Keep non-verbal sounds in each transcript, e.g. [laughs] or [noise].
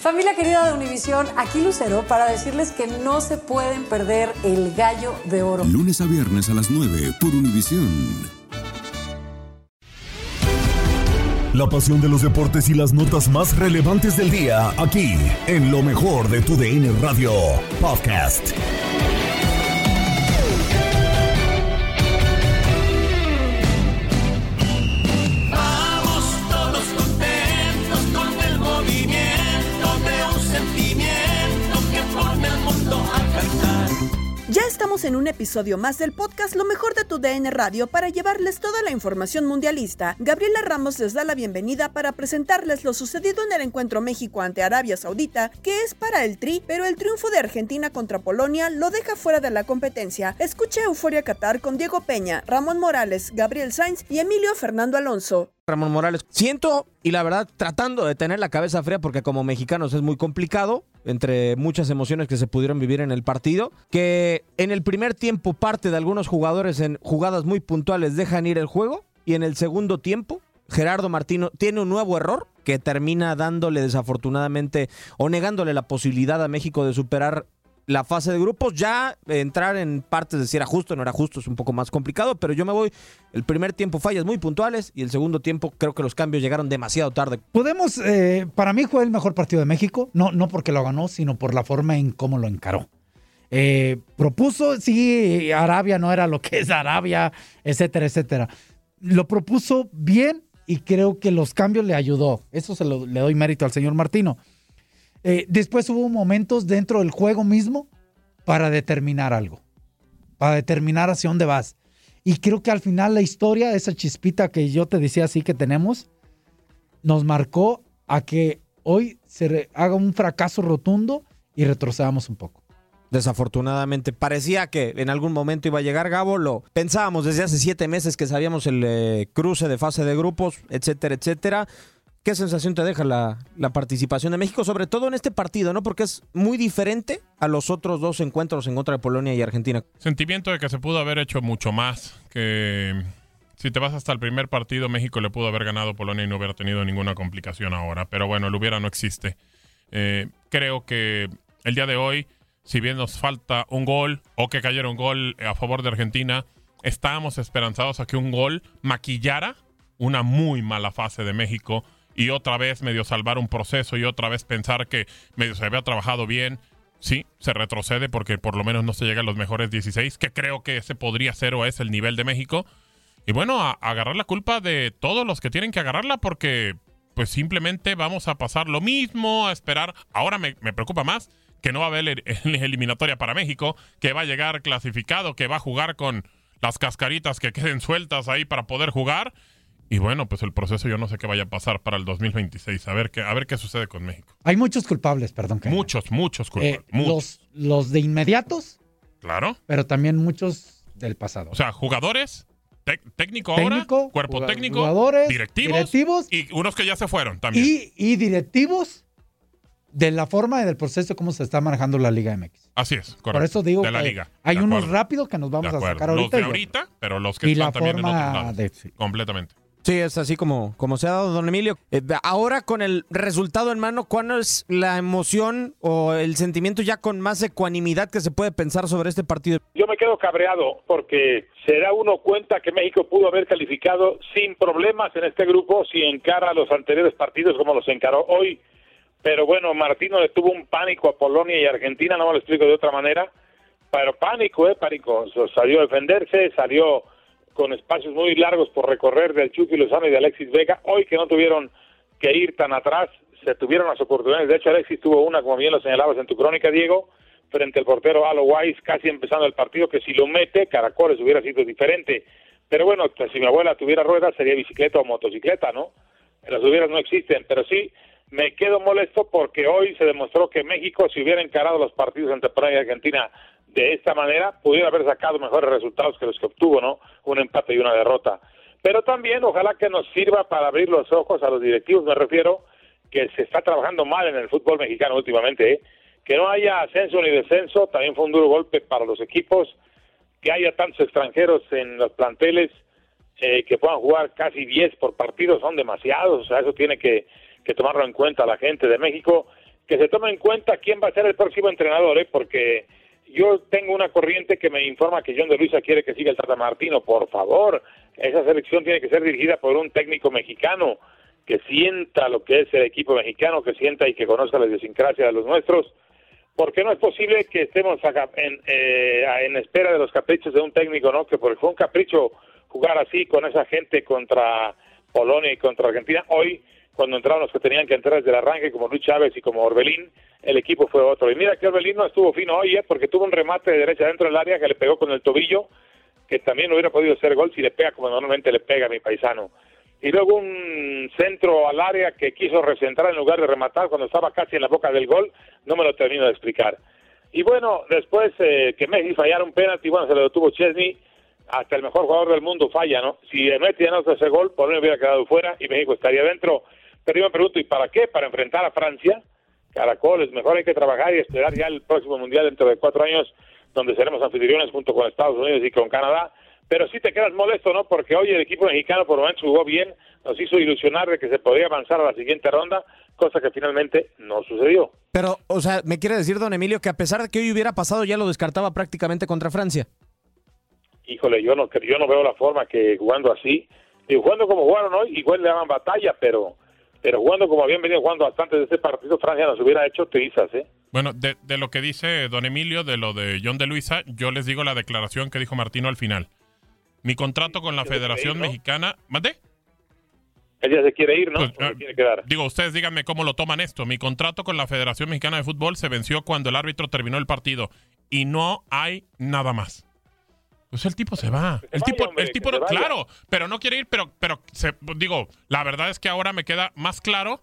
Familia querida de Univisión, aquí Lucero para decirles que no se pueden perder el gallo de oro. Lunes a viernes a las 9 por Univisión. La pasión de los deportes y las notas más relevantes del día, aquí, en lo mejor de tu DN Radio Podcast. Estamos en un episodio más del podcast Lo mejor de tu DN Radio para llevarles toda la información mundialista. Gabriela Ramos les da la bienvenida para presentarles lo sucedido en el encuentro México ante Arabia Saudita, que es para el Tri, pero el triunfo de Argentina contra Polonia lo deja fuera de la competencia. Escuche Euforia Qatar con Diego Peña, Ramón Morales, Gabriel Sainz y Emilio Fernando Alonso. Ramón Morales. Siento, y la verdad, tratando de tener la cabeza fría, porque como mexicanos es muy complicado, entre muchas emociones que se pudieron vivir en el partido, que en el primer tiempo parte de algunos jugadores en jugadas muy puntuales dejan ir el juego, y en el segundo tiempo Gerardo Martino tiene un nuevo error que termina dándole desafortunadamente o negándole la posibilidad a México de superar la fase de grupos. Ya entrar en partes de si era justo o no era justo es un poco más complicado, pero yo me voy. El primer tiempo fallas muy puntuales y el segundo tiempo creo que los cambios llegaron demasiado tarde. Podemos, eh, para mí fue el mejor partido de México, no, no porque lo ganó, sino por la forma en cómo lo encaró. Eh, propuso, sí, Arabia no era lo que es Arabia, etcétera, etcétera. Lo propuso bien y creo que los cambios le ayudó. Eso se lo, le doy mérito al señor Martino. Eh, después hubo momentos dentro del juego mismo para determinar algo, para determinar hacia dónde vas. Y creo que al final la historia, esa chispita que yo te decía así que tenemos, nos marcó a que hoy se haga un fracaso rotundo y retrocedamos un poco. Desafortunadamente, parecía que en algún momento iba a llegar Gabo. Lo pensábamos desde hace siete meses que sabíamos el eh, cruce de fase de grupos, etcétera, etcétera. ¿Qué sensación te deja la, participación de México, sobre todo en este partido, no? Porque es muy diferente a los otros dos encuentros en contra de Polonia y Argentina. Sentimiento de que se pudo haber hecho mucho más, que si te vas hasta el primer partido, México le pudo haber ganado a Polonia y no hubiera tenido ninguna complicación ahora. Pero bueno, el hubiera no existe. Eh, creo que el día de hoy, si bien nos falta un gol o que cayera un gol a favor de Argentina, estábamos esperanzados a que un gol maquillara una muy mala fase de México y otra vez medio salvar un proceso y otra vez pensar que medio se había trabajado bien. Sí, se retrocede porque por lo menos no se llega a los mejores 16, que creo que ese podría ser o es el nivel de México. Y bueno, a, agarrar la culpa de todos los que tienen que agarrarla porque pues simplemente vamos a pasar lo mismo, a esperar. Ahora me, me preocupa más que no va a haber el- el- eliminatoria para México, que va a llegar clasificado, que va a jugar con las cascaritas que queden sueltas ahí para poder jugar. Y bueno, pues el proceso yo no sé qué vaya a pasar para el 2026. A ver qué, a ver qué sucede con México. Hay muchos culpables, perdón. Muchos, muchos culpables. Eh, muchos. los, los de inmediatos, Claro. pero también muchos del pasado. O sea, jugadores técnico ahora, Técnico, cuerpo técnico, jugadores, directivos, directivos. y unos que ya se fueron también. y, y directivos de la forma y del proceso de cómo se está manejando la Liga MX. Así es, correcto. Por eso digo de la que liga. hay De unos rápidos que nos vamos de a sacar Los ahorita. de y- ahorita, pero los que y están la también en forma otros lados. de- sí. Completamente. Sí, es así como, como se ha dado, don Emilio. Eh, ahora con el resultado en mano, ¿cuál es la emoción o el sentimiento ya con más ecuanimidad que se puede pensar sobre este partido? Yo me quedo cabreado porque se da uno cuenta que México pudo haber calificado sin problemas en este grupo si encara los anteriores partidos como los encaró hoy. Pero bueno, Martino le tuvo un pánico a Polonia y Argentina, no me lo explico de otra manera. Pero pánico, ¿eh? Pánico. Salió a defenderse, salió con espacios muy largos por recorrer del Chucky Lozano y de Alexis Vega. Hoy que no tuvieron que ir tan atrás, se tuvieron las oportunidades. De hecho, Alexis tuvo una, como bien lo señalabas en tu crónica, Diego, frente al portero Alo Wise, casi empezando el partido, que si lo mete, Caracoles hubiera sido diferente. Pero bueno, pues, si mi abuela tuviera ruedas, sería bicicleta o motocicleta, ¿no? Las hubieras no existen, pero sí me quedo molesto porque hoy se demostró que México, si hubiera encarado los partidos entre Polonia y Argentina de esta manera, pudiera haber sacado mejores resultados que los que obtuvo, ¿no? Un empate y una derrota. Pero también ojalá que nos sirva para abrir los ojos a los directivos, me refiero, que se está trabajando mal en el fútbol mexicano últimamente, ¿eh? que no haya ascenso ni descenso, también fue un duro golpe para los equipos, que haya tantos extranjeros en los planteles eh, que puedan jugar casi 10 por partido, son demasiados, o sea, eso tiene que, que tomarlo en cuenta la gente de México, que se tome en cuenta quién va a ser el próximo entrenador, ¿eh? porque yo tengo una corriente que me informa que John de Luisa quiere que siga el Tata Martino, por favor, esa selección tiene que ser dirigida por un técnico mexicano que sienta lo que es el equipo mexicano, que sienta y que conozca la idiosincrasia de los nuestros, porque no es posible que estemos en, eh, en espera de los caprichos de un técnico, ¿no? Que porque fue un capricho jugar así con esa gente contra Polonia y contra Argentina. Hoy, cuando entraron los que tenían que entrar desde el arranque, como Luis Chávez y como Orbelín, el equipo fue otro. Y mira que Orbelín no estuvo fino hoy, ¿eh? porque tuvo un remate de derecha dentro del área que le pegó con el tobillo, que también hubiera podido ser gol si le pega como normalmente le pega a mi paisano. Y luego un centro al área que quiso recentrar en lugar de rematar cuando estaba casi en la boca del gol, no me lo termino de explicar. Y bueno, después eh, que Messi fallara un penalti, bueno, se lo detuvo Chesney, hasta el mejor jugador del mundo falla, ¿no? Si Messi ya no hace ese gol, Polonia hubiera quedado fuera y México estaría dentro. Pero yo me pregunto, ¿y para qué? ¿Para enfrentar a Francia? Caracoles, mejor hay que trabajar y esperar ya el próximo Mundial dentro de cuatro años, donde seremos anfitriones junto con Estados Unidos y con Canadá. Pero sí te quedas molesto, ¿no? Porque hoy el equipo mexicano por lo menos jugó bien, nos hizo ilusionar de que se podía avanzar a la siguiente ronda, cosa que finalmente no sucedió. Pero, o sea, me quiere decir, don Emilio, que a pesar de que hoy hubiera pasado, ya lo descartaba prácticamente contra Francia. Híjole, yo no, yo no veo la forma que jugando así, y jugando como jugaron hoy, igual le daban batalla, pero pero jugando como habían venido jugando bastante de este partido, Francia nos hubiera hecho trizas, ¿eh? Bueno, de, de lo que dice don Emilio, de lo de John de Luisa, yo les digo la declaración que dijo Martino al final. Mi contrato con la Federación Mexicana... ¿Mande? Ella se quiere ir, ¿no? Pues, ¿O se ah, quiere quedar? Digo, ustedes díganme cómo lo toman esto. Mi contrato con la Federación Mexicana de Fútbol se venció cuando el árbitro terminó el partido y no hay nada más. Pues el tipo se va. El tipo, hombre, el tipo, se no- claro, pero no quiere ir, pero, pero se- digo, la verdad es que ahora me queda más claro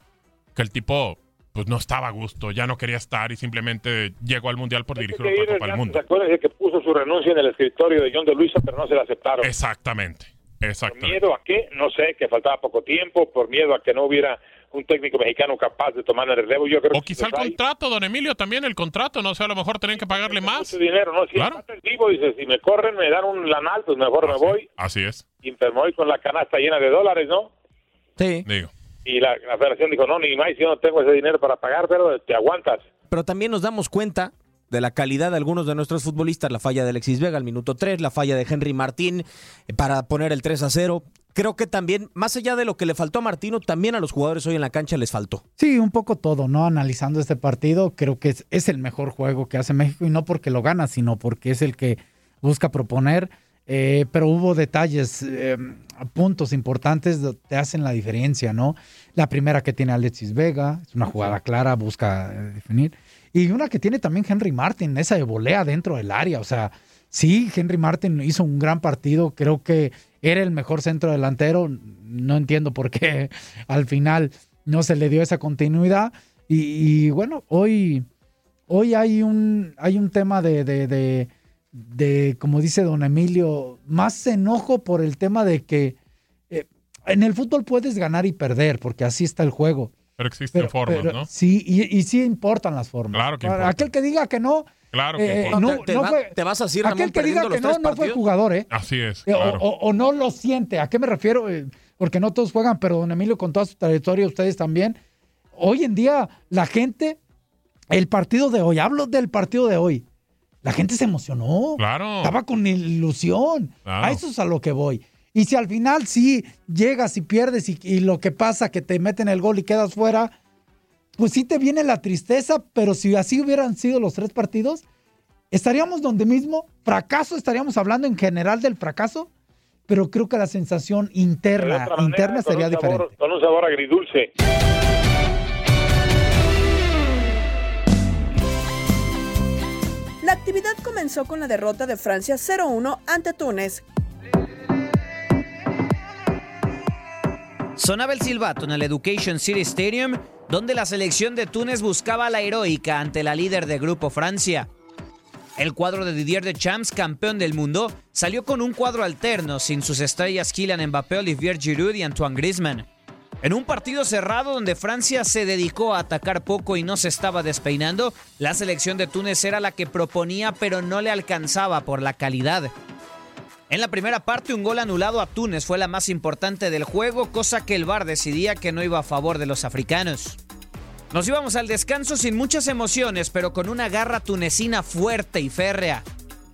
que el tipo, pues no estaba a gusto, ya no quería estar y simplemente llegó al mundial por dirigir otra Copa del Mundo. antes, acuérdense que puso su renuncia en el escritorio de John de Luisa, pero no se la aceptaron. Exactamente, ¿Por exactamente. miedo a qué? No sé, que faltaba poco tiempo, por miedo a que no hubiera un técnico mexicano capaz de tomar el relevo. Yo creo O que quizá el hay contrato, don Emilio, también el contrato, no sé, a lo mejor tenían que pagarle más. mucho dinero, ¿no? Si Claro. el vivo, dice, si me corren, me dan un lanal, pues mejor me voy. Así es, Y me voy con la canasta llena de dólares, ¿no? Sí. digo. Y la, la federación dijo, no, ni más, yo no tengo ese dinero para pagar, pero te aguantas. Pero también nos damos cuenta de la calidad de algunos de nuestros futbolistas, la falla de Alexis Vega al minuto 3, la falla de Henry Martín eh, para poner el 3 a 0. Creo que también, más allá de lo que le faltó a Martino, también a los jugadores hoy en la cancha les faltó. Sí, un poco todo, ¿no? Analizando este partido, creo que es, el mejor juego que hace México y no porque lo gana, sino porque es el que busca proponer. Eh, pero hubo detalles, eh, puntos importantes que te hacen la diferencia, ¿no? La primera que tiene Alexis Vega, es una jugada clara, busca eh, definir. Y una que tiene también Henry Martin, esa de volea dentro del área. O sea, sí, Henry Martin hizo un gran partido, creo que era el mejor centro delantero. No entiendo por qué [laughs] al final no se le dio esa continuidad. Y, y bueno, hoy, hoy hay un, hay un tema de, de- de- de, como dice don Emilio, más enojo por el tema de que eh, en el fútbol puedes ganar y perder, porque así está el juego. Pero existen formas, pero- ¿no? Sí, y, y sí importan las formas. Claro que Para. Aquel que diga que no. Claro que eh, importa. no, ¿Te- te no va- fue- te vas a decir, Aquel Ramón, que diga que no, no fue jugador, ¿eh? Así es, Eh, o- claro. o, o no lo siente. ¿A qué me refiero? Eh, Porque no todos juegan, pero don Emilio, con toda su trayectoria, ustedes también. Hoy en día, la gente, el partido de hoy, hablo del partido de hoy, la gente se emocionó. Claro. Estaba con ilusión. Claro. A eso es a lo que voy. Y si al final sí llegas y pierdes y, y lo que pasa que te meten el gol y quedas fuera, pues sí te viene la tristeza, pero si así hubieran sido los tres partidos, estaríamos donde mismo, fracaso, estaríamos hablando en general del fracaso, pero creo que la sensación interna, manera, interna sería sabor- diferente. Con un sabor agridulce. La actividad comenzó con la derrota de Francia 0-1 ante Túnez. Sonaba el silbato en el Education City Stadium, donde la selección de Túnez buscaba la heroica ante la líder de grupo Francia. El cuadro de Didier Deschamps, campeón del mundo, salió con un cuadro alterno sin sus estrellas Kylian Mbappé, Olivier Giroud y Antoine Griezmann. En un partido cerrado donde Francia se dedicó a atacar poco y no se estaba despeinando, la selección de Túnez era la que proponía pero no le alcanzaba por la calidad. En la primera parte, un gol anulado a Túnez fue la más importante del juego, cosa que el VAR decidía que no iba a favor de los africanos. Nos íbamos al descanso sin muchas emociones, pero con una garra tunecina fuerte y férrea.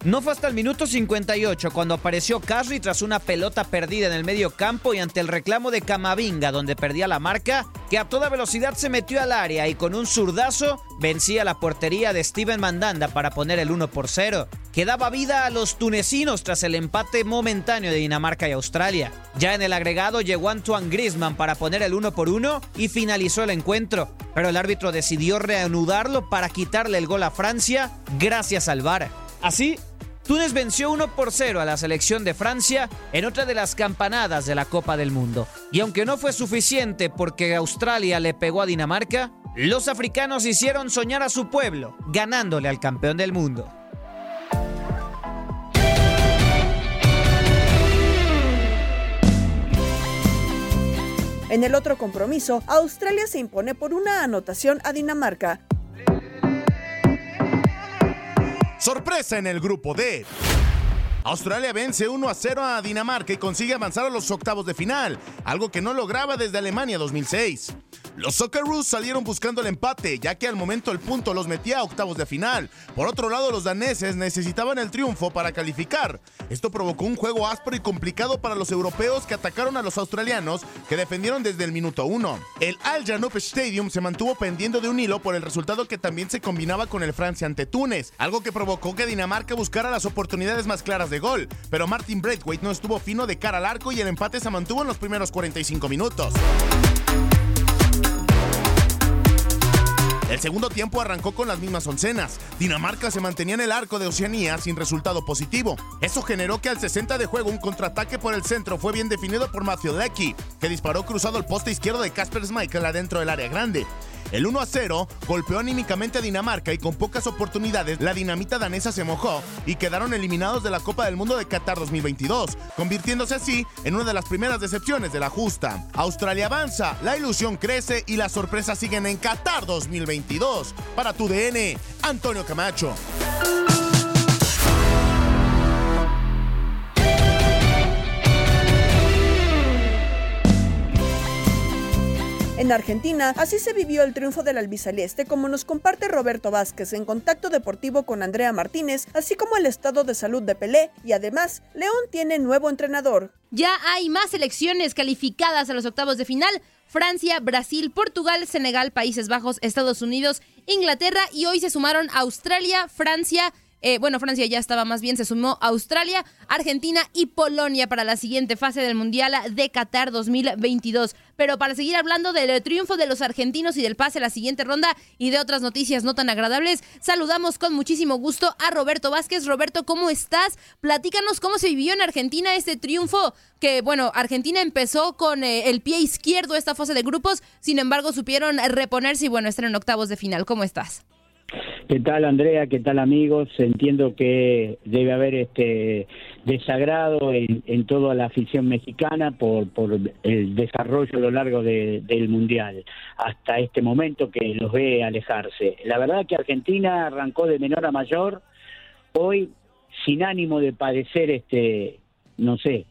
No fue hasta el minuto 58 cuando apareció Kasri tras una pelota perdida en el medio campo y ante el reclamo de Camavinga donde perdía la marca, que a toda velocidad se metió al área y con un zurdazo vencía la portería de Steven Mandanda para poner el 1 por 0, que daba vida a los tunecinos tras el empate momentáneo de Dinamarca y Australia. Ya en el agregado llegó Antoine Griezmann para poner el 1 por 1 y finalizó el encuentro, pero el árbitro decidió reanudarlo para quitarle el gol a Francia gracias al VAR. Así, Túnez venció 1 por 0 a la selección de Francia en otra de las campanadas de la Copa del Mundo. Y aunque no fue suficiente porque Australia le pegó a Dinamarca, los africanos hicieron soñar a su pueblo, ganándole al campeón del mundo. En el otro compromiso, Australia se impone por una anotación a Dinamarca. Sorpresa en el grupo D. Australia vence 1 a 0 a Dinamarca y consigue avanzar a los octavos de final, algo que no lograba desde Alemania 2006. Los Socceroos salieron buscando el empate, ya que al momento el punto los metía a octavos de final. Por otro lado, los daneses necesitaban el triunfo para calificar. Esto provocó un juego áspero y complicado para los europeos que atacaron a los australianos, que defendieron desde el minuto 1. El Al Janoub Stadium se mantuvo pendiendo de un hilo por el resultado que también se combinaba con el Francia ante Túnez, algo que provocó que Dinamarca buscara las oportunidades más claras de gol, pero Martin Braithwaite no estuvo fino de cara al arco y el empate se mantuvo en los primeros 45 minutos. El segundo tiempo arrancó con las mismas oncenas. Dinamarca se mantenía en el arco de Oceanía sin resultado positivo. Eso generó que al 60 de juego un contraataque por el centro fue bien definido por Matthew Lecky, que disparó cruzado el poste izquierdo de Casper Schmeichel adentro del área grande. El 1 a 0 golpeó anímicamente a Dinamarca y con pocas oportunidades la dinamita danesa se mojó y quedaron eliminados de la Copa del Mundo de Qatar 2022, convirtiéndose así en una de las primeras decepciones de la justa. Australia avanza, la ilusión crece y las sorpresas siguen en Qatar 2022. Para tu DN, Antonio Camacho. En Argentina, así se vivió el triunfo del albiceleste, como nos comparte Roberto Vázquez en contacto deportivo con Andrea Martínez, así como el estado de salud de Pelé, y además, León tiene nuevo entrenador. Ya hay más selecciones calificadas a los octavos de final. Francia, Brasil, Portugal, Senegal, Países Bajos, Estados Unidos, Inglaterra y hoy se sumaron Australia, Francia, eh, bueno, Francia ya estaba más bien, se sumó Australia, Argentina y Polonia para la siguiente fase del Mundial de Qatar 2022. Pero para seguir hablando del triunfo de los argentinos y del pase a la siguiente ronda y de otras noticias no tan agradables, saludamos con muchísimo gusto a Roberto Vázquez. Roberto, ¿cómo estás? Platícanos cómo se vivió en Argentina este triunfo que, bueno, Argentina empezó con eh, el pie izquierdo esta fase de grupos, sin embargo supieron reponerse y, bueno, están en octavos de final. ¿Cómo estás? ¿Qué tal Andrea? ¿Qué tal amigos? Entiendo que debe haber este desagrado en, toda la afición mexicana por, por el desarrollo a lo largo de- del Mundial hasta este momento que los ve alejarse. La verdad que Argentina arrancó de menor a mayor, hoy sin ánimo de padecer este, no sé,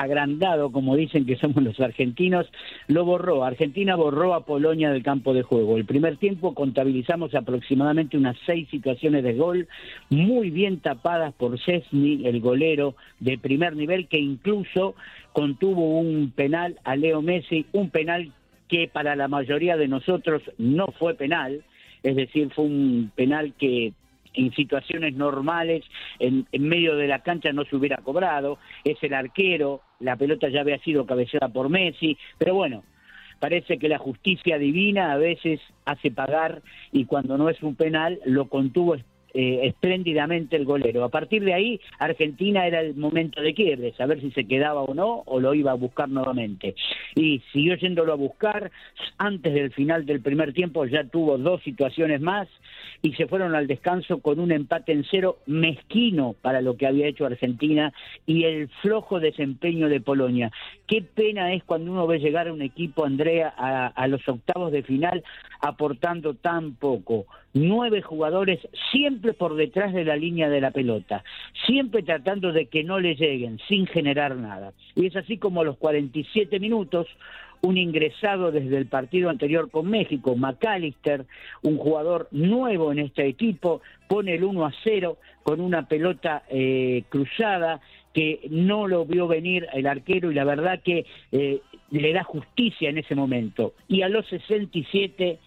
agrandado, como dicen que somos los argentinos, lo borró. Argentina borró a Polonia del campo de juego. El primer tiempo contabilizamos aproximadamente unas seis situaciones de gol, muy bien tapadas por Chesney, el golero de primer nivel, que incluso contuvo un penal a Leo Messi, un penal que para la mayoría de nosotros no fue penal, es decir, fue un penal que en situaciones normales, en, en medio de la cancha no se hubiera cobrado, es el arquero, la pelota ya había sido cabeceada por Messi, pero bueno, parece que la justicia divina a veces hace pagar y cuando no es un penal lo contuvo eh, espléndidamente el golero. A partir de ahí, Argentina era el momento de quiebre, saber si se quedaba o no, o lo iba a buscar nuevamente. Y siguió yéndolo a buscar, antes del final del primer tiempo ya tuvo dos situaciones más y se fueron al descanso con un empate en cero mezquino para lo que había hecho Argentina y el flojo desempeño de Polonia. Qué pena es cuando uno ve llegar a un equipo, Andrea, a, a los octavos de final aportando tan poco. Nueve jugadores siempre por detrás de la línea de la pelota, siempre tratando de que no le lleguen, sin generar nada. Y es así como a los 47 minutos, un ingresado desde el partido anterior con México, McAllister, un jugador nuevo en este equipo, pone el 1 a 0 con una pelota eh, cruzada que no lo vio venir el arquero y la verdad que eh, le da justicia en ese momento. Y a los 67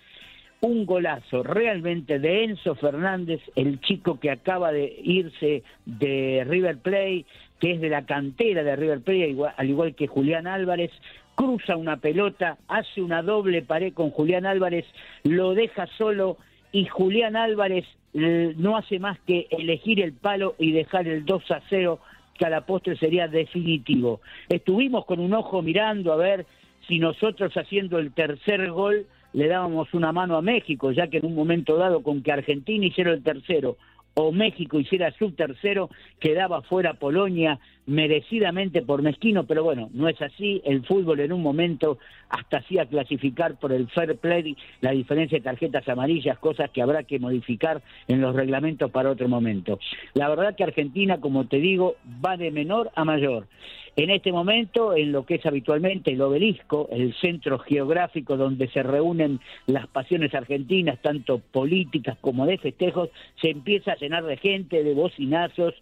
un golazo realmente de Enzo Fernández, el chico que acaba de irse de River Plate, que es de la cantera de River Plate, al igual que Julián Álvarez, cruza una pelota, hace una doble pared con Julián Álvarez, lo deja solo y Julián Álvarez eh, no hace más que elegir el palo y dejar el 2 a 0 que a la postre sería definitivo. Estuvimos con un ojo mirando a ver si nosotros haciendo el tercer gol le dábamos una mano a México, ya que en un momento dado con que Argentina hiciera el tercero o México hiciera su tercero, quedaba fuera Polonia merecidamente por mezquino, pero bueno, no es así, el fútbol en un momento hasta hacía clasificar por el fair play la diferencia de tarjetas amarillas, cosas que habrá que modificar en los reglamentos para otro momento. La verdad que Argentina, como te digo, va de menor a mayor. En este momento, en lo que es habitualmente el obelisco, el centro geográfico donde se reúnen las pasiones argentinas, tanto políticas como de festejos, se empieza a llenar de gente, de bocinazos,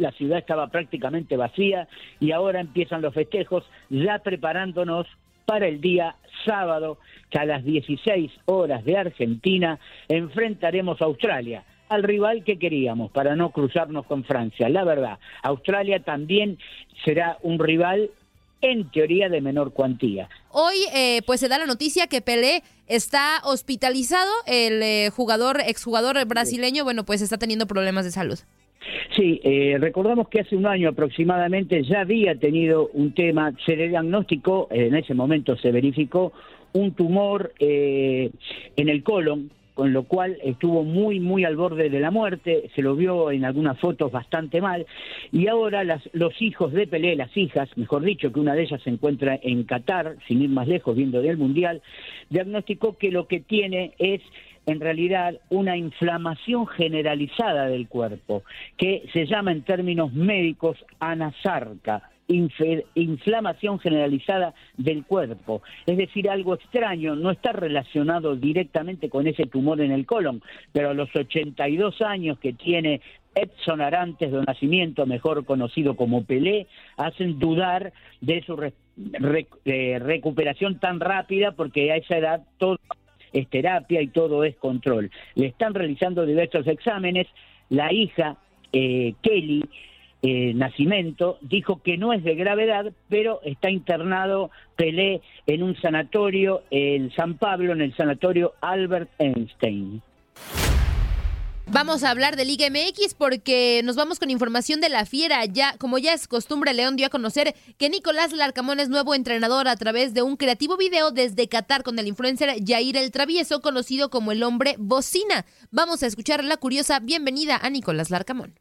la ciudad estaba prácticamente vacía y ahora empiezan los festejos, ya preparándonos para el día sábado, que a las 16 horas de Argentina enfrentaremos a Australia, al rival que queríamos, para no cruzarnos con Francia. La verdad, Australia también será un rival en teoría de menor cuantía. Hoy eh, pues se da la noticia que Pelé está hospitalizado, el eh, jugador, exjugador brasileño, bueno, pues está teniendo problemas de salud. Sí, eh, recordamos que hace un año aproximadamente ya había tenido un tema, se le diagnosticó, en ese momento se verificó un tumor eh, en el colon, con lo cual estuvo muy, muy al borde de la muerte, se lo vio en algunas fotos bastante mal, y ahora las, los hijos de Pelé, las hijas, mejor dicho, que una de ellas se encuentra en Qatar, sin ir más lejos, viendo del Mundial, diagnosticó que lo que tiene es en realidad una inflamación generalizada del cuerpo, que se llama en términos médicos anasarca, inflamación generalizada del cuerpo. Es decir, algo extraño, no está relacionado directamente con ese tumor en el colon, pero a los 82 años que tiene Edson Arantes de nacimiento, mejor conocido como Pelé, hacen dudar de su eh, recuperación tan rápida porque a esa edad todo es terapia y todo es control. Le están realizando diversos exámenes. La hija, eh, Kelly, eh, Nacimiento, dijo que no es de gravedad, pero está internado Pelé en un sanatorio en San Pablo, en el sanatorio Albert Einstein. Vamos a hablar de Liga MX porque nos vamos con información de la Fiera. Ya, como ya es costumbre, León dio a conocer que Nicolás Larcamón es nuevo entrenador a través de un creativo video desde Qatar con el influencer Jair el Travieso, conocido como el hombre bocina. Vamos a escuchar la curiosa bienvenida a Nicolás Larcamón.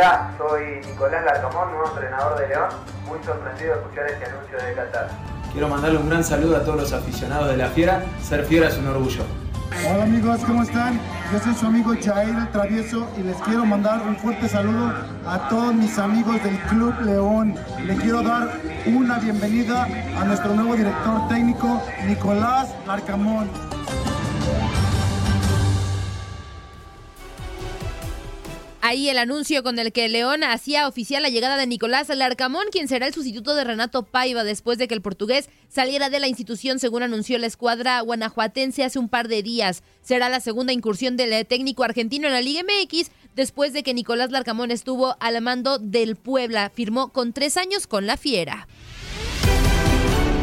Hola, soy Nicolás Larcamón, nuevo entrenador de León. Muy sorprendido de escuchar este anuncio de Qatar. Quiero mandarle un gran saludo a todos los aficionados de la Fiera. Ser fiera es un orgullo. Hola amigos, ¿cómo están? Yo soy su amigo Jair el Travieso y les quiero mandar un fuerte saludo a todos mis amigos del Club León. Le quiero dar una bienvenida a nuestro nuevo director técnico, Nicolás Larcamón. Ahí el anuncio con el que León hacía oficial la llegada de Nicolás Larcamón, quien será el sustituto de Renato Paiva después de que el portugués saliera de la institución, según anunció la escuadra guanajuatense hace un par de días. Será la segunda incursión del técnico argentino en la Liga MX después de que Nicolás Larcamón estuvo al mando del Puebla. Firmó con tres años con la Fiera.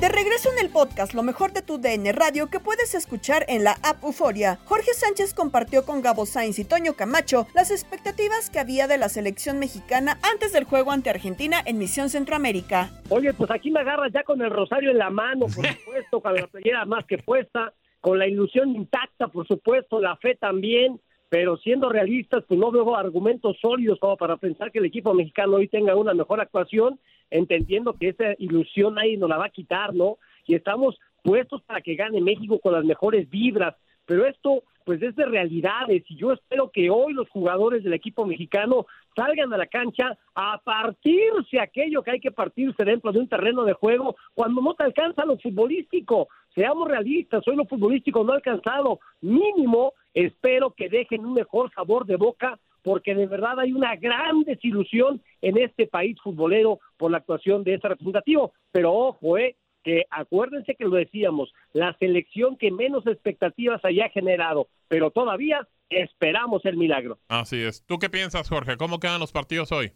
De regreso en el podcast Lo mejor de tu DN Radio que puedes escuchar en la app Euforia, Jorge Sánchez compartió con Gabo Sainz y Toño Camacho las expectativas que había de la selección mexicana antes del juego ante Argentina en Misión Centroamérica. Oye, pues aquí me agarras ya con el rosario en la mano, por [laughs] supuesto, con la playera más que puesta, con la ilusión intacta, por supuesto, la fe también, pero siendo realistas, pues no veo argumentos sólidos como para pensar que el equipo mexicano hoy tenga una mejor actuación, entendiendo que esa ilusión nadie nos la va a quitar, ¿no? Y estamos puestos para que gane México con las mejores vibras, pero esto pues es de realidades y yo espero que hoy los jugadores del equipo mexicano salgan a la cancha a partirse aquello que hay que partirse dentro de un terreno de juego cuando no te alcanza lo futbolístico. Seamos realistas, hoy lo futbolístico no ha alcanzado. Mínimo, espero que dejen un mejor sabor de boca porque de verdad hay una gran desilusión en este país futbolero por la actuación de este representativo. Pero ojo, eh, que acuérdense que lo decíamos, la selección que menos expectativas haya generado, pero todavía esperamos el milagro. Así es. ¿Tú qué piensas, Jorge? ¿Cómo quedan los partidos hoy?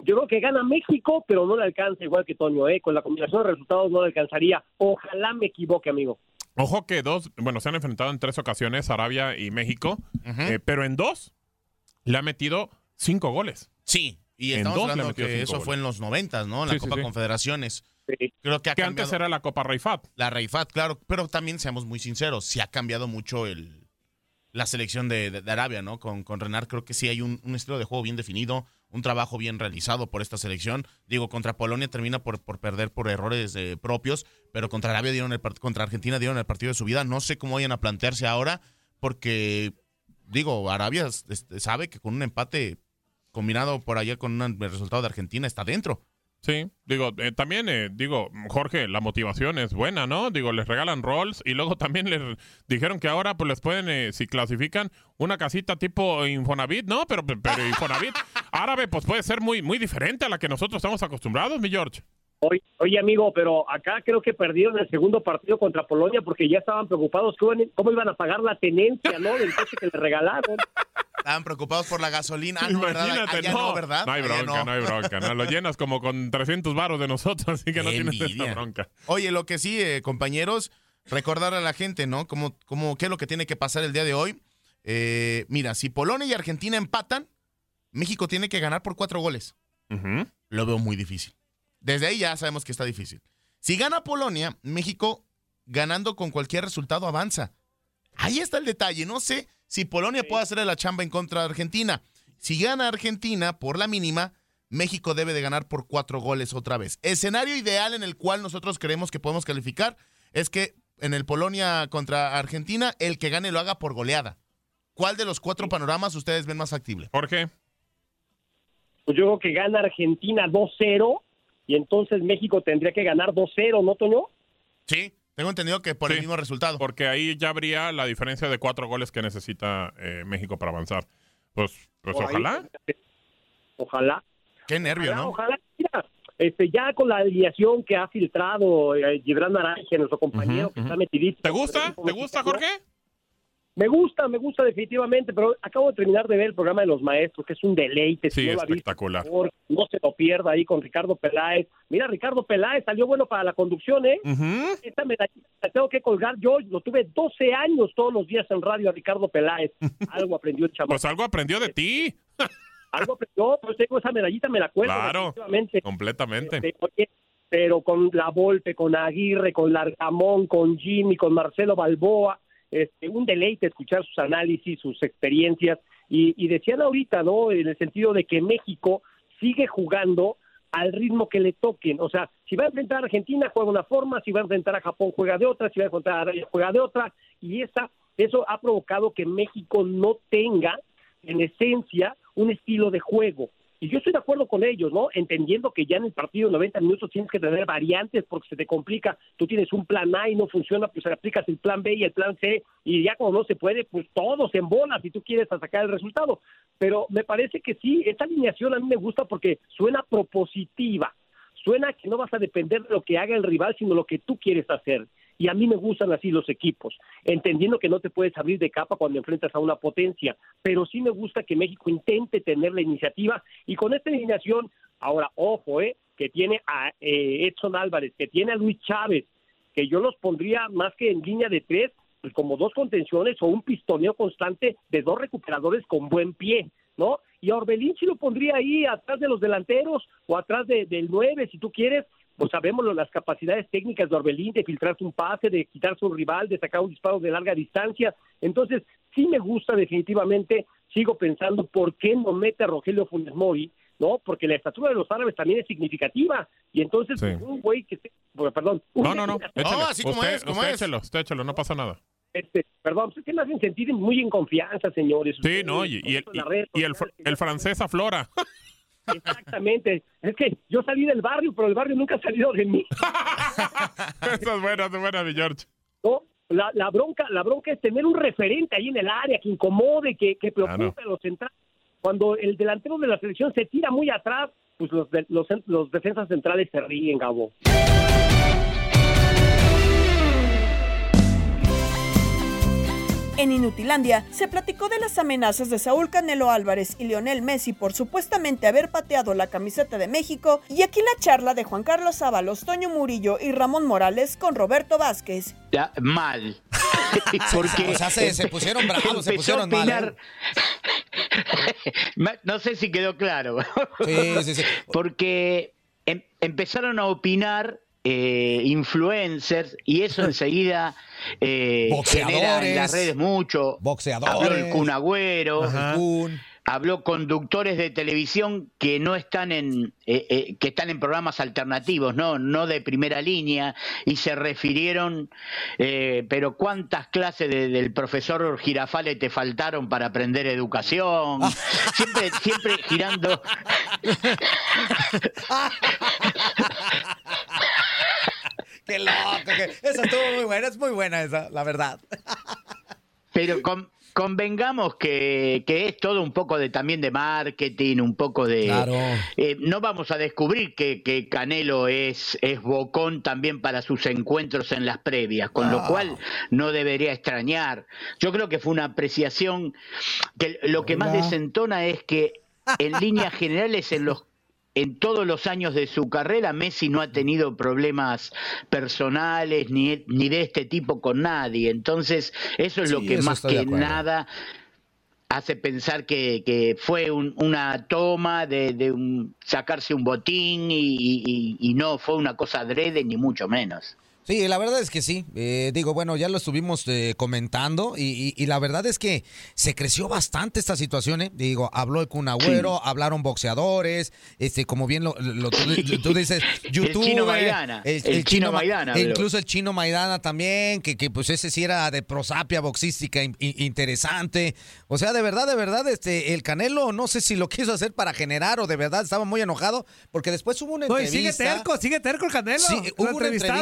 Yo creo que gana México, pero no le alcanza igual que Toño, ¿eh? Con la combinación de resultados no le alcanzaría. Ojalá me equivoque, amigo. Ojo que dos, bueno, se han enfrentado en tres ocasiones, Arabia y México, eh, pero en dos le ha metido cinco goles. Sí, y En estamos dos le hablando que eso goles. fue en los noventas, ¿no? En la Sí, sí, Copa sí. Confederaciones. Creo que ha Que cambiado. antes era la Copa Reifat. La Reifat, claro, pero también seamos muy sinceros, sí ha cambiado mucho el, la selección de, de- de Arabia, ¿no? Con, con Renard creo que sí hay un, un estilo de juego bien definido, un trabajo bien realizado por esta selección. Digo, contra Polonia termina por, por perder por errores eh, propios, pero contra Arabia dieron el contra Argentina dieron el partido de su vida. No sé cómo vayan a plantearse ahora, porque digo, Arabia este, sabe que con un empate combinado por ayer con un resultado de Argentina está dentro. Sí, digo, eh, también, eh, digo, Jorge, la motivación es buena, ¿no? Digo, les regalan rolls y luego [laughs] también les dijeron que ahora pues les pueden, eh, si clasifican, una casita tipo Infonavit, ¿no? Pero, pero Infonavit [laughs] árabe pues puede ser muy, muy diferente a la que nosotros estamos acostumbrados, mi George. Oye, oye, amigo, pero acá creo que perdieron el segundo partido contra Polonia porque ya estaban preocupados cómo, cómo iban a pagar la tenencia, ¿no? Del coche que le regalaron. Estaban preocupados por la gasolina. Ah, no, ¿verdad? Imagínate, Allá no. no, ¿verdad? No hay Allá bronca, no. hay bronca. No, lo llenas como con 300 varos de nosotros, así que no Qué tienes envidia. esta bronca. Oye, lo que sí, eh, compañeros, recordar a la gente, ¿no? Como, como, ¿Qué es lo que tiene que pasar el día de hoy? Eh, mira, si Polonia y Argentina empatan, México tiene que ganar por cuatro goles. Lo veo muy difícil. Desde ahí ya sabemos que está difícil. Si gana Polonia, México ganando con cualquier resultado avanza. Ahí está el detalle. No sé si Polonia puede hacer la chamba en contra de Argentina. Si gana Argentina por la mínima, México debe de ganar por cuatro goles otra vez. Escenario ideal en el cual nosotros creemos que podemos calificar es que en el Polonia contra Argentina, el que gane lo haga por goleada. ¿Cuál de los cuatro panoramas ustedes ven más factible? ¿Por qué? Pues yo creo que gana Argentina 2-0 y entonces México tendría que ganar 2-0, ¿no, Toño? Sí, tengo entendido que por el mismo resultado. Porque ahí ya habría la diferencia de cuatro goles que necesita eh, México para avanzar. Pues, pues ahí. ojalá. Ojalá. Qué nervio, Ojalá, ¿no? ojalá. Mira, este, ya con la alineación que ha filtrado eh, Gibran Naranja, nuestro compañero que está metidito. ¿Te gusta? ¿Te gusta, Jorge? Me gusta, me gusta definitivamente, pero acabo de terminar de ver el programa de los maestros, que es un deleite. Sí, si no lo ha visto, espectacular. no se lo pierda ahí con Ricardo Peláez. Mira, Ricardo Peláez salió bueno para la conducción, ¿eh? Esta medallita la tengo que colgar yo. Lo tuve 12 años todos los días en radio a Ricardo Peláez. [laughs] Algo aprendió el chamaco. Pues algo aprendió de ti. [laughs] Algo aprendió, pues tengo esa medallita, me la cuelgo. Claro, completamente. Este, oye, pero con la Volpe, con Aguirre, con Largamón, con Jimmy, con Marcelo Balboa, este, un deleite escuchar sus análisis, sus experiencias. Y, y decían ahorita, ¿no? En el sentido de que México sigue jugando al ritmo que le toquen. O sea, si va a enfrentar a Argentina, juega una forma, si va a enfrentar a Japón, juega de otra, si va a enfrentar a Arabia, juega de otra. Y esa, eso ha provocado que México no tenga, en esencia, un estilo de juego. Y yo estoy de acuerdo con ellos, ¿no? Entendiendo que ya en el partido de 90 minutos tienes que tener variantes porque se te complica. Tú tienes un plan A y no funciona, pues aplicas el plan B y el plan C y ya cuando no se puede, pues todos en bolas si tú quieres sacar el resultado. Pero me parece que sí, esta alineación a mí me gusta porque suena propositiva. Suena que no vas a depender de lo que haga el rival, sino lo que tú quieres hacer. Y a mí me gustan así los equipos, entendiendo que no te puedes abrir de capa cuando enfrentas a una potencia, pero sí me gusta que México intente tener la iniciativa y con esta alineación, ahora, ojo, eh, que tiene a eh, Edson Álvarez, que tiene a Luis Chávez, que yo los pondría más que en línea de tres, pues como dos contenciones o un pistoneo constante de dos recuperadores con buen pie, ¿no? Y a Orbelín sí lo pondría ahí atrás de los delanteros o atrás de- del nueve, si tú quieres, pues sabemos lo- las capacidades técnicas de Orbelín de filtrarse un pase, de quitarse un rival, de sacar un disparo de larga distancia. Entonces, sí me gusta definitivamente, sigo pensando por qué no mete a Rogelio Funes Mori, ¿no? Porque la estatura de los árabes también es significativa. Y entonces, Sí. un güey que... se- bueno, perdón. No, no, no. Échale. así como usted, es, como usted es. échelo, usted échelo, no pasa nada. Este, perdón, pues es que me hacen sentir muy en confianza, señores. Sí, no, y, y el, y, y el, el francés aflora. Exactamente. Es que yo salí del barrio, pero el barrio nunca ha salido de mí. [laughs] Esa es buena, esa es buena, mi George. ¿no? La, la bronca la bronca es tener un referente ahí en el área que incomode, que, que preocupe a los centrales. Cuando el delantero de la selección se tira muy atrás, pues los, de- los, los defensas centrales se ríen, Gabo. En Inutilandia se platicó de las amenazas de Saúl Canelo Álvarez y Lionel Messi por supuestamente haber pateado la camiseta de México y aquí la charla de Juan Carlos Ábalos, Toño Murillo y Ramón Morales con Roberto Vázquez. Ya, mal. [laughs] Porque O sea, se- se pusieron bravos, se pusieron a mal, [laughs] no sé si quedó claro. Sí, sí, sí. [laughs] Porque em- empezaron a opinar eh, influencers y eso [laughs] enseguida eh, genera en las redes mucho. Boxeadores. Habló el Kun Agüero. Ajá. Habló conductores de televisión que no están en eh, eh, que están en programas alternativos, no no de primera línea y se refirieron, eh, pero cuántas clases de- del profesor Girafale te faltaron para aprender educación, [laughs] siempre siempre girando [laughs] Loco. que- Esa estuvo muy buena, es muy buena esa, la verdad. Pero con, convengamos que, que es todo un poco de también de marketing, un poco de... Claro. Eh, no vamos a descubrir que, que Canelo es, es bocón también para sus encuentros en las previas, con lo Ah. cual no debería extrañar. Yo creo que fue una apreciación que lo que más desentona es que en líneas generales en los en todos los años de su carrera, Messi no ha tenido problemas personales ni, ni de este tipo con nadie. Entonces, eso es lo que más que nada hace pensar que, que fue un- una toma de, de un- sacarse un botín y, y- y no fue una cosa adrede, ni mucho menos. Sí, la verdad es que sí. Eh, digo, bueno, ya lo estuvimos eh, comentando y, y- y la verdad es que se creció bastante esta situación. ¿eh? Digo, habló el Kun Agüero, hablaron boxeadores, este, como bien lo, lo- tú, [laughs] tú dices, YouTube. chino Maidana, el chino Ma- Maidana, e. Incluso el chino Maidana también, que, que pues ese sí era de prosapia boxística in- in- interesante. O sea, de verdad, de verdad, este, el Canelo, no sé si lo quiso hacer para generar o de verdad estaba muy enojado, porque después hubo una No, y entrevista. sigue terco, sigue terco el Canelo. Sí, hubo una entrevista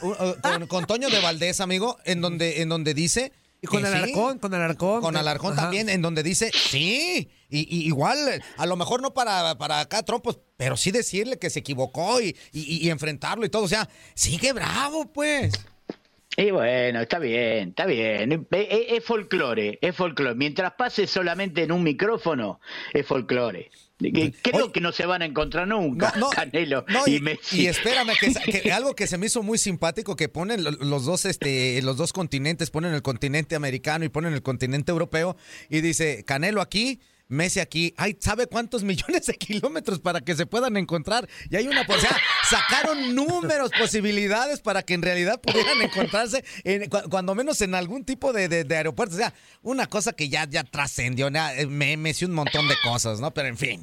uh, con, con Toño de Valdés, amigo, en donde, en donde dice. Y con sí, Alarcón, con Alarcón. Con Alarcón Ajá. también, en donde dice, sí, y, y igual, a lo mejor no para, para acá trompos, pero sí decirle que se equivocó y, y- y enfrentarlo y todo. O sea, sigue bravo, pues. Y bueno, está bien, está bien. Es, es- es folclore, es folclore. Mientras pase solamente en un micrófono, es folclore. Creo que no se van a encontrar nunca, Canelo No, y, y, Messi. y espérame, que, que [laughs] algo que se me hizo muy simpático, que ponen lo- los dos, este, los dos continentes, ponen el continente americano y ponen el continente europeo, y dice, Canelo aquí, Messi aquí, ay, ¿sabe cuántos [laughs] millones de kilómetros para que se puedan encontrar? Y hay una, o sea, sacaron números, posibilidades para que en realidad pudieran encontrarse, en- cu- cuando menos en algún tipo de, de- de aeropuerto, o sea, una cosa que ya, ya trascendió, eh, memes y un montón de cosas, ¿no? Pero en fin.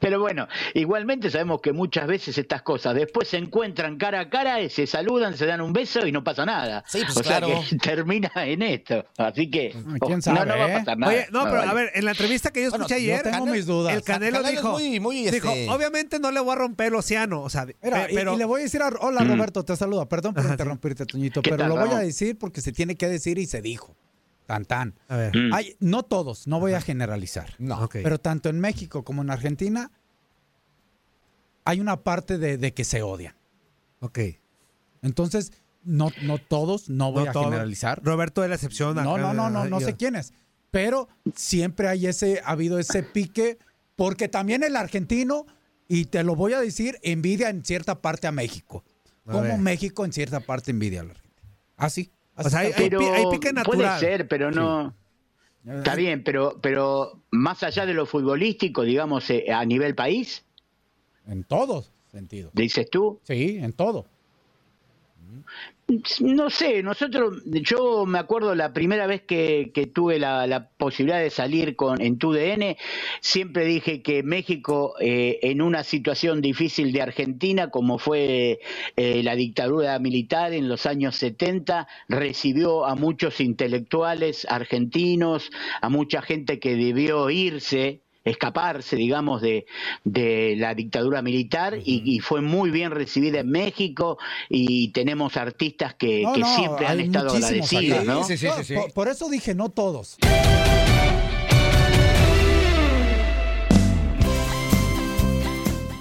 Pero bueno, igualmente sabemos que muchas veces estas cosas después se encuentran cara a cara, y se saludan, se dan un beso y no pasa nada. Sí, pues o sea que [laughs] termina en esto. Así que quién no, sabe, no va a eh? pasar nada. Oye, no, pero vale. a ver, en la entrevista que yo Bueno, escuché yo ayer, tengo mis dudas. el Canelo, dijo, muy- muy, dijo, este- obviamente no le voy a romper el océano, o sea, Mira, y- le voy a decir a hola Mm. Roberto, te saluda. Perdón por interrumpirte, Toñito, ¿Qué pero tal, lo voy a decir porque se tiene que decir y se dijo. Tan tan. A ver. Mm. Hay, no todos, no voy a generalizar. No. Pero tanto en México como en Argentina hay una parte de, de que se odian. Ok. Entonces, no, no todos, no voy No a todo. generalizar. Roberto es la excepción. No, no, no, de- no, no sé quién es. Pero siempre hay ese, ha habido ese pique, porque también el argentino, y te lo voy a decir, envidia en cierta parte a México. A Como ver. México en cierta parte envidia al argentino. Así. así O sea, hay- pero pique puede natural. ser, pero no. Está bien, pero, pero más allá de lo futbolístico, digamos, eh, a nivel país, En todos sentidos. dices tú. Sí, en todo. No sé, nosotros, yo me acuerdo la primera vez que, que tuve la, posibilidad de salir con en TUDN, siempre dije que México eh, en una situación difícil de Argentina, como fue eh, la dictadura militar en los años 70, recibió a muchos intelectuales argentinos, a mucha gente que debió irse escaparse, digamos, de, de la dictadura militar y, y fue muy bien recibida en México y tenemos artistas que, No, que no, siempre han estado agradecidos, acá. ¿no? No, Por, por eso dije no todos.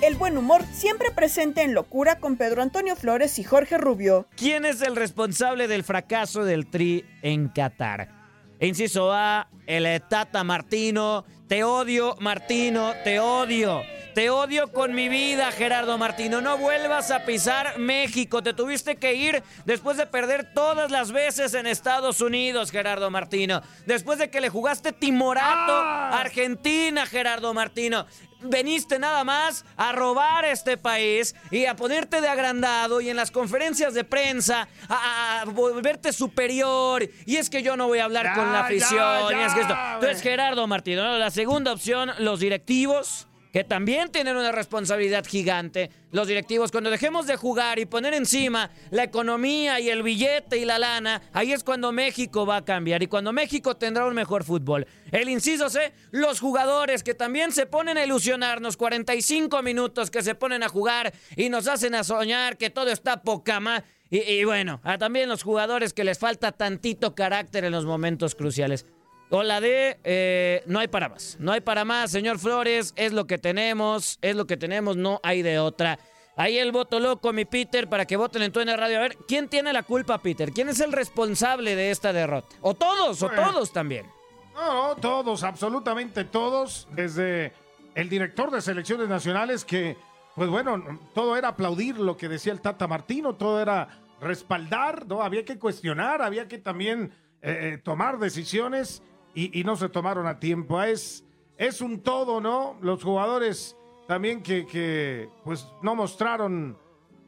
El buen humor siempre presente en Locura con Pedro Antonio Flores y Jorge Rubio. ¿Quién es el responsable del fracaso del Tri en Qatar? Inciso A, el Tata Martino. Te odio, Martino, te odio. Te odio con mi vida, Gerardo Martino. No vuelvas a pisar México. Te tuviste que ir después de perder todas las veces en Estados Unidos, Gerardo Martino. Después de que le jugaste timorato a Argentina, Gerardo Martino. Veniste nada más a robar este país y a ponerte de agrandado y en las conferencias de prensa a, a volverte superior. Y es que yo no voy a hablar con la afición. ya, y es que esto. ya, Entonces, Gerardo Martino, ¿no? la segunda opción, los directivos que también tienen una responsabilidad gigante. Los directivos, cuando dejemos de jugar y poner encima la economía y el billete y la lana, ahí es cuando México va a cambiar y cuando México tendrá un mejor fútbol. El inciso C, los jugadores que también se ponen a ilusionarnos, 45 minutos que se ponen a jugar y nos hacen a soñar que todo está poca más. Y, y bueno, a también los jugadores que les falta tantito carácter en los momentos cruciales. O la de eh, no hay para más. No hay para más, señor Flores. Es lo que tenemos. Es lo que tenemos. No hay de otra. Ahí el voto loco, mi Peter, para que voten en tu radio. A ver, ¿quién tiene la culpa, Peter? ¿Quién es el responsable de esta derrota? O todos, o todos también. No, no, todos, absolutamente todos, desde el director de selecciones nacionales que, pues bueno, todo era aplaudir lo que decía el Tata Martino, todo era respaldar, ¿no? Había que cuestionar, había que también eh, eh, tomar decisiones y, y no se tomaron a tiempo. Es, es un todo, ¿no? Los jugadores también que, que, pues no mostraron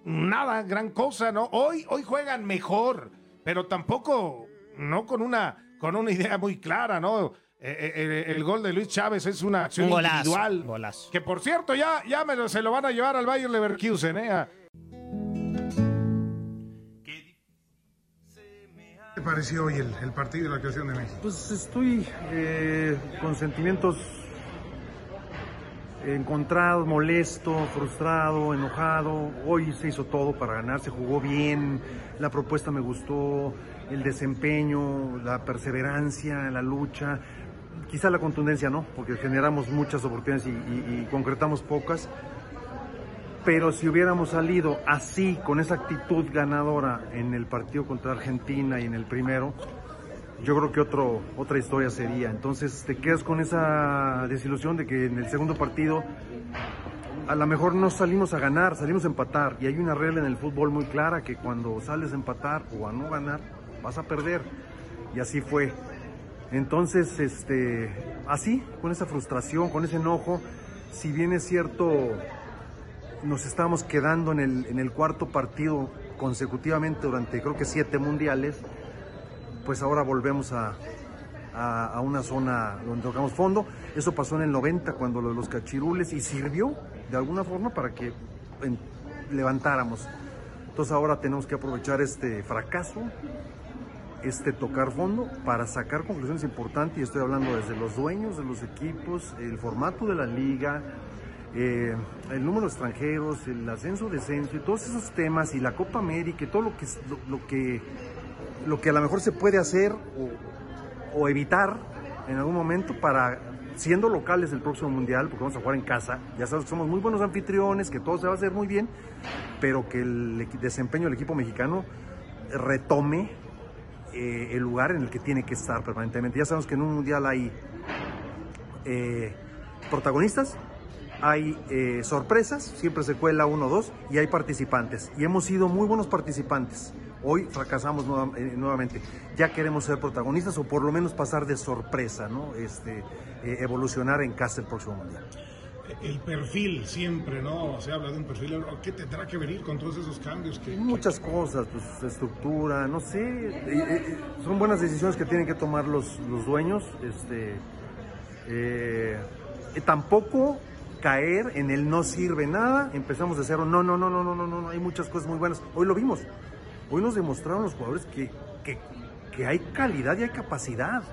nada, gran cosa, ¿no? Hoy, hoy juegan mejor, pero tampoco, no con una, con una idea muy clara, ¿no? Eh, eh, el, gol de Luis Chávez es una acción Un golazo, individual. golazo. Que por cierto, ya, ya me lo, se lo van a llevar al Bayern Leverkusen, ¿eh? A- pareció hoy el, el partido y la actuación de México? Pues estoy eh, con sentimientos encontrados, molesto, frustrado, enojado. Hoy se hizo todo para ganar, se jugó bien, la propuesta me gustó, el desempeño, la perseverancia, la lucha. Quizá la contundencia no, porque generamos muchas oportunidades y, y- y concretamos pocas. Pero si hubiéramos salido así, con esa actitud ganadora en el partido contra Argentina y en el primero, yo creo que otro, otra historia sería. Entonces te quedas con esa desilusión de que en el segundo partido a lo mejor no salimos a ganar, salimos a empatar. Y hay una regla en el fútbol muy clara que cuando sales a empatar o a no ganar, vas a perder. Y así fue. Entonces, este, así, con esa frustración, con ese enojo, si bien es cierto, nos estábamos quedando en el, en el cuarto partido consecutivamente durante creo que siete mundiales, pues ahora volvemos a, a- a una zona donde tocamos fondo. Eso pasó en el 90 cuando lo de los cachirules y sirvió de alguna forma para que en- levantáramos. Entonces ahora tenemos que aprovechar este fracaso, este tocar fondo para sacar conclusiones importantes y estoy hablando desde los dueños de los equipos, el formato de la liga, eh, el número de extranjeros, el ascenso, descenso y todos esos temas y la Copa América y todo lo que, lo, lo que, lo que a lo mejor se puede hacer o, evitar en algún momento para, siendo locales del próximo Mundial, porque vamos a jugar en casa, ya sabes que somos muy buenos anfitriones, que todo se va a hacer muy bien, pero que el desempeño del equipo mexicano retome eh, el lugar en el que tiene que estar permanentemente. Ya sabemos que en un mundial hay eh, protagonistas, hay eh, sorpresas, siempre se cuela uno o dos, y hay participantes. Y hemos sido muy buenos participantes. Hoy fracasamos nueva- eh, nuevamente. Ya queremos ser protagonistas o por lo menos pasar de sorpresa, ¿no? Este, eh, evolucionar en casa el próximo mundial. El perfil siempre, ¿no? Se habla de un perfil. ¿Qué tendrá que venir con todos esos cambios que, Muchas cosas, pues estructura, no sé, son buenas decisiones que tienen que tomar los, los dueños. Este, tampoco caer en el no sirve nada, empezamos de cero, no, no, no, no, no, no, no, hay muchas cosas muy buenas. Hoy lo vimos, hoy nos demostraron los jugadores que, que, hay calidad y hay capacidad.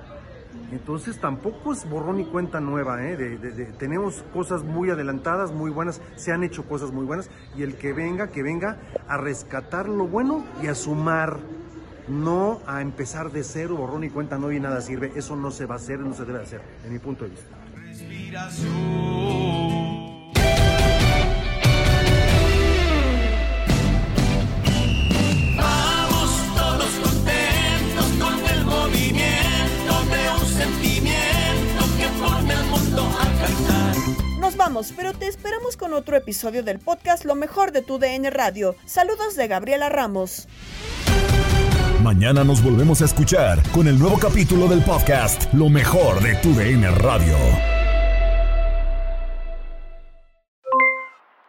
Entonces tampoco es borrón y cuenta nueva, ¿eh? de, tenemos cosas muy adelantadas, muy buenas, se han hecho cosas muy buenas y el que venga, que venga a rescatar lo bueno y a sumar, no a empezar de cero, borrón y cuenta no y nada sirve, eso no se va a hacer, no se debe hacer, en mi punto de vista. Nos vamos, pero te esperamos con otro episodio del podcast Lo mejor de tu DN Radio. Saludos de Gabriela Ramos. Mañana nos volvemos a escuchar con el nuevo capítulo del podcast Lo mejor de tu DN Radio.